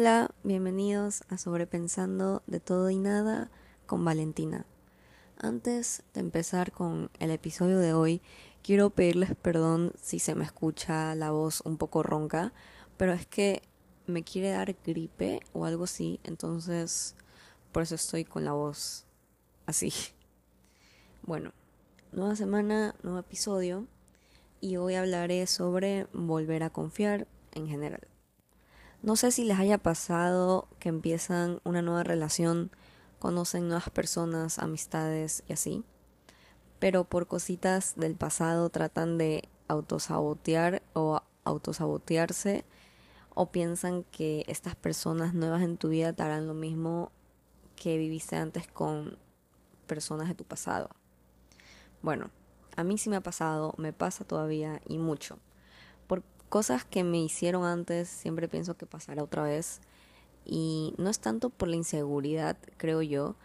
Hola, bienvenidos a Sobrepensando de todo y nada con Valentina. Antes de empezar con el episodio de hoy, quiero pedirles perdón si se me escucha la voz un poco ronca, pero es que me quiere dar gripe o algo así, entonces por eso estoy con la voz así. Bueno, nueva semana, nuevo episodio y hoy hablaré sobre volver a confiar en general. No sé si les haya pasado que empiezan una nueva relación, conocen nuevas personas, amistades y así, pero por cositas del pasado tratan de autosabotear o autosabotearse o piensan que estas personas nuevas en tu vida te harán lo mismo que viviste antes con personas de tu pasado. Bueno, a mí sí me ha pasado, me pasa todavía y mucho cosas que me hicieron antes siempre pienso que pasará otra vez y no es tanto por la inseguridad, creo yo,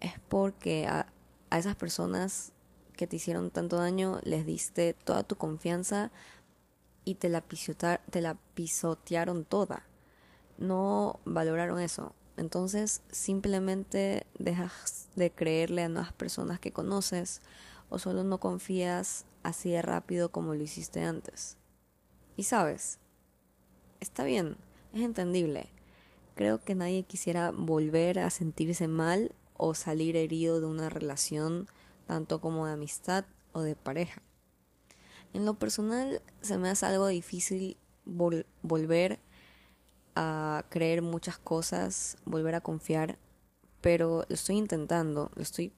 es porque a, esas personas que te hicieron tanto daño les diste toda tu confianza y te la, te la pisotearon toda. No valoraron eso. Entonces simplemente dejas de creerle a nuevas personas que conoces o solo no confías así de rápido como lo hiciste antes. Y sabes, está bien, es entendible. Creo que nadie quisiera volver a sentirse mal o salir herido de una relación, tanto como de amistad o de pareja. En lo personal se me hace algo difícil volver a creer muchas cosas, volver a confiar, pero lo estoy intentando, lo estoy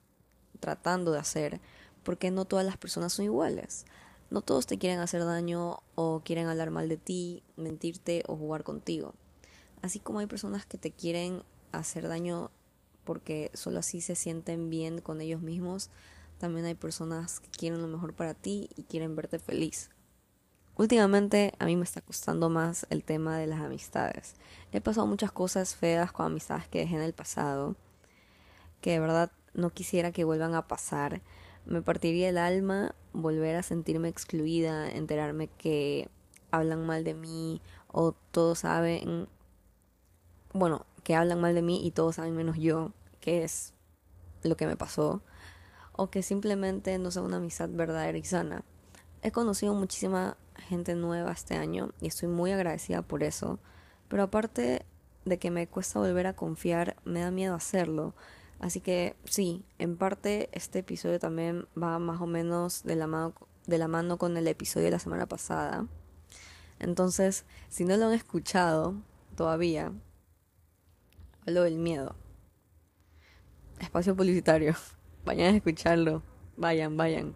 tratando de hacer, porque no todas las personas son iguales. No todos te quieren hacer daño o quieren hablar mal de ti, mentirte o jugar contigo. Así como hay personas que te quieren hacer daño porque solo así se sienten bien con ellos mismos, también hay personas que quieren lo mejor para ti y quieren verte feliz. Últimamente a mí me está costando más el tema de las amistades. He pasado muchas cosas feas con amistades que dejé en el pasado, que de verdad no quisiera que vuelvan a pasar. Me partiría el alma volver a sentirme excluida, enterarme que hablan mal de mí o todos saben, bueno, que hablan mal de mí y todos saben menos yo, que es lo que me pasó, o que simplemente no sea una amistad verdadera y sana. He conocido muchísima gente nueva este año y estoy muy agradecida por eso, pero aparte de que me cuesta volver a confiar, me da miedo hacerlo Así que sí, en parte este episodio también va más o menos de la mano, de la mano con el episodio de la semana pasada. Entonces, si no lo han escuchado todavía, hablo del miedo. Espacio publicitario. Vayan a escucharlo. Vayan, vayan.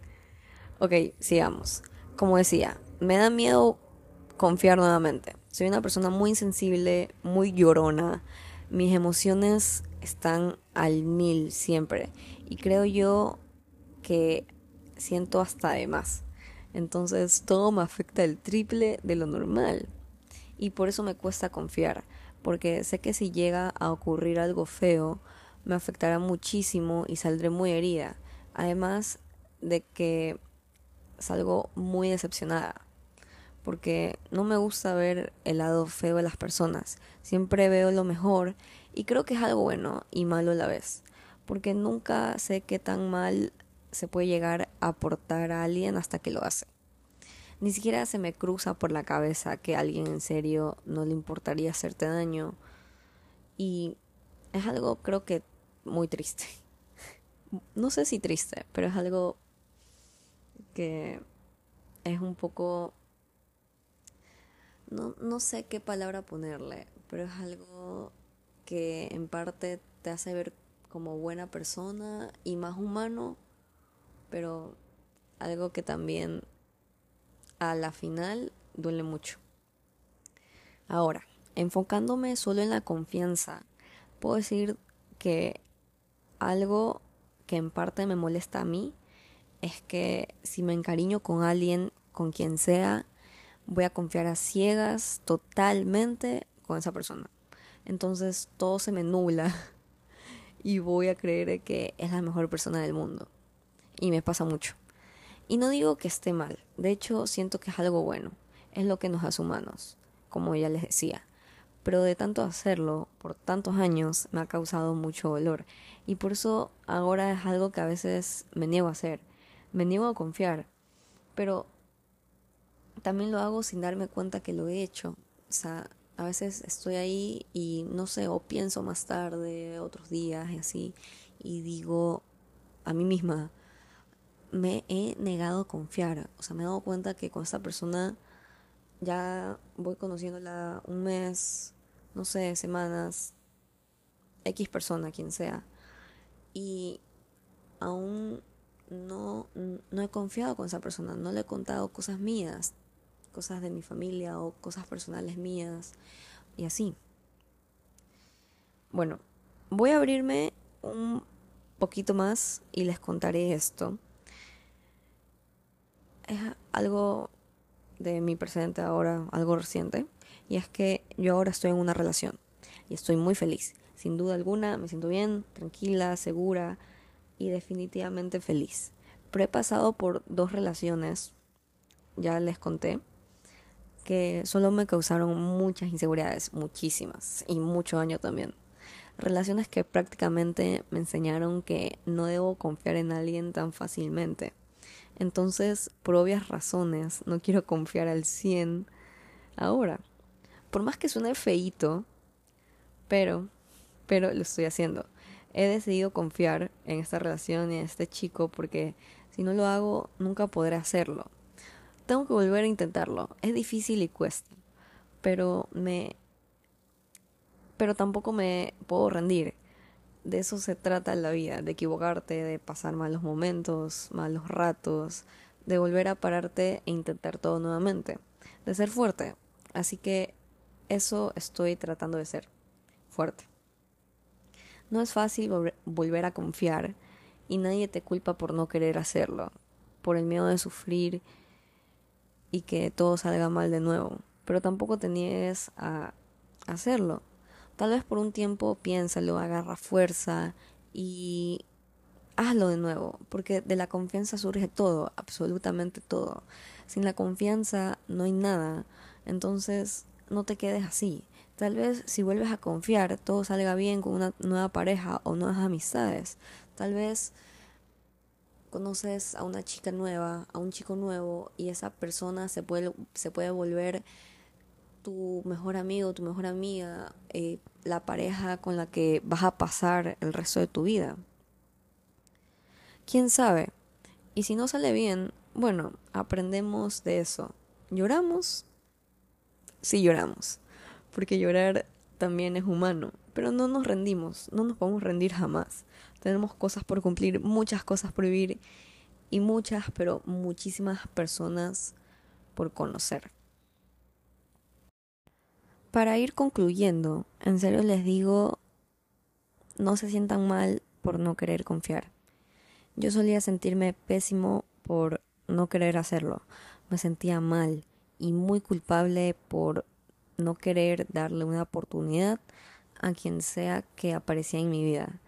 Ok, sigamos. Como decía, me da miedo confiar nuevamente. Soy una persona muy insensible, muy llorona. Mis emociones están al mil siempre. Y creo yo que siento hasta de más. Entonces todo me afecta el triple de lo normal. Y por eso me cuesta confiar. Porque sé que si llega a ocurrir algo feo, me afectará muchísimo y saldré muy herida. Además de que salgo muy decepcionada. Porque no me gusta ver el lado feo de las personas. Siempre veo lo mejor y creo que es algo bueno y malo a la vez, porque nunca sé qué tan mal se puede llegar a aportar a alguien hasta que lo hace. Ni siquiera se me cruza por la cabeza que a alguien en serio no le importaría hacerte daño. Y es algo creo que muy triste. No sé si triste, pero es algo que es un poco... No, no sé qué palabra ponerle, pero es algo que en parte te hace ver como buena persona y más humano, pero algo que también a la final duele mucho. Ahora, enfocándome solo en la confianza, puedo decir que algo que en parte me molesta a mí es que si me encariño con alguien, con quien sea, voy a confiar a ciegas totalmente con esa persona. Entonces todo se me nubla y voy a creer que es la mejor persona del mundo. Y me pasa mucho. Y no digo que esté mal, de hecho siento que es algo bueno, es lo que nos hace humanos, como ya les decía. pero de tanto hacerlo por tantos años me ha causado mucho dolor y por eso ahora es algo que a veces me niego a hacer, me niego a confiar, pero también lo hago sin darme cuenta que lo he hecho, o sea, a veces estoy ahí y no sé, o pienso más tarde, otros días y así, y digo a mí misma, me he negado a confiar, o sea, me he dado cuenta que con esta persona ya voy conociéndola un mes, no sé, semanas, X persona, quien sea, y aún no, no he confiado con esa persona, no le he contado cosas mías, cosas de mi familia o cosas personales mías y así. Bueno, voy a abrirme un poquito más y les contaré esto. Es algo de mi presente ahora, algo reciente, y es que yo ahora estoy en una relación y estoy muy feliz. Sin duda alguna, me siento bien, tranquila, segura y definitivamente feliz. Pero he pasado por dos relaciones, ya les conté, que solo me causaron muchas inseguridades, muchísimas, y mucho daño también. Relaciones que prácticamente me enseñaron que no debo confiar en alguien tan fácilmente. Entonces, por obvias razones, no quiero confiar al 100 ahora. Por más que suene feíto, pero, pero lo estoy haciendo. He decidido confiar en esta relación y en este chico porque si no lo hago, nunca podré hacerlo tengo que volver a intentarlo. Es difícil y cuesta, pero me pero tampoco me puedo rendir. De eso se trata la vida, de equivocarte, de pasar malos momentos, malos ratos, de volver a pararte e intentar todo nuevamente, de ser fuerte. Así que eso estoy tratando de ser, fuerte. No es fácil volver a confiar y nadie te culpa por no querer hacerlo, por el miedo de sufrir y que todo salga mal de nuevo. Pero tampoco te niegues a hacerlo. Tal vez por un tiempo piénsalo, agarra fuerza y hazlo de nuevo, porque de la confianza surge todo, absolutamente todo. Sin la confianza no hay nada, entonces no te quedes así. Tal vez si vuelves a confiar, todo salga bien con una nueva pareja o nuevas amistades. Tal vez conoces a una chica nueva, a un chico nuevo y esa persona se puede, se puede volver tu mejor amigo, tu mejor amiga, eh, la pareja con la que vas a pasar el resto de tu vida. ¿Quién sabe? Y si no sale bien, bueno, aprendemos de eso. ¿Lloramos? Sí lloramos, porque llorar también es humano, pero no nos rendimos, no nos podemos rendir jamás. Tenemos cosas por cumplir, muchas cosas por vivir y muchas, pero muchísimas personas por conocer. Para ir concluyendo, en serio les digo, no se sientan mal por no querer confiar. Yo solía sentirme pésimo por no querer hacerlo. Me sentía mal y muy culpable por no querer darle una oportunidad a quien sea que aparecía en mi vida.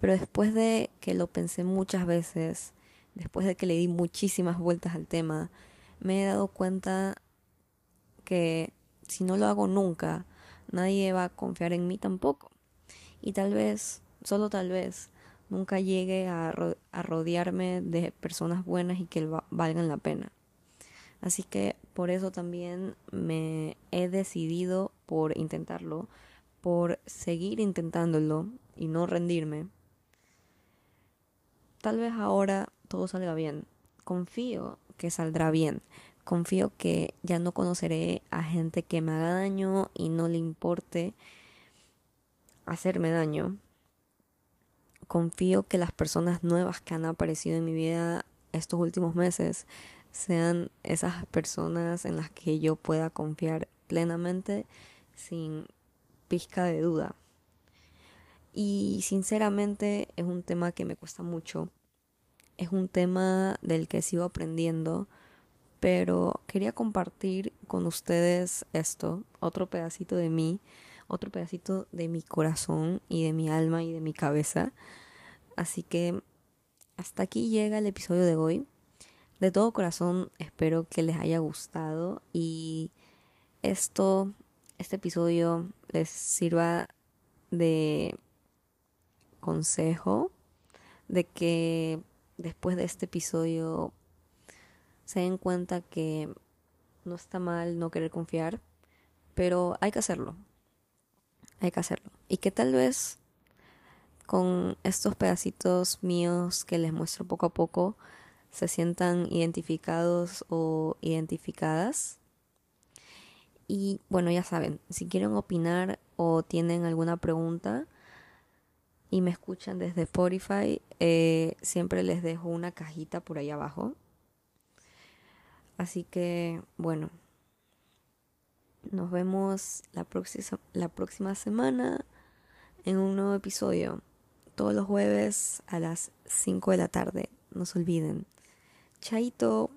Pero después de que lo pensé muchas veces, después de que le di muchísimas vueltas al tema, me he dado cuenta que si no lo hago nunca, nadie va a confiar en mí tampoco. Y tal vez, solo tal vez, nunca llegue a, rodearme de personas buenas y que valgan la pena. Así que por eso también me he decidido por intentarlo, por seguir intentándolo y no rendirme. Tal vez ahora todo salga bien. Confío que saldrá bien. Confío que ya no conoceré a gente que me haga daño y no le importe hacerme daño. Confío que las personas nuevas que han aparecido en mi vida estos últimos meses sean esas personas en las que yo pueda confiar plenamente sin pizca de duda. Y sinceramente es un tema que me cuesta mucho. Es un tema del que sigo aprendiendo. Pero quería compartir con ustedes esto, otro pedacito de mí, otro pedacito de mi corazón y de mi alma y de mi cabeza. Así que hasta aquí llega el episodio de hoy. De todo corazón espero que les haya gustado y esto este episodio les sirva de consejo, de que después de este episodio se den cuenta que no está mal no querer confiar, pero hay que hacerlo. Hay que hacerlo. Y que tal vez con estos pedacitos míos que les muestro poco a poco se sientan identificados o identificadas. Y bueno, ya saben, si quieren opinar o tienen alguna pregunta y me escuchan desde Spotify, eh, siempre les dejo una cajita por ahí abajo. Así que, bueno, nos vemos la la próxima semana en un nuevo episodio. Todos los jueves a las 5 de la tarde. No se olviden. Chaito.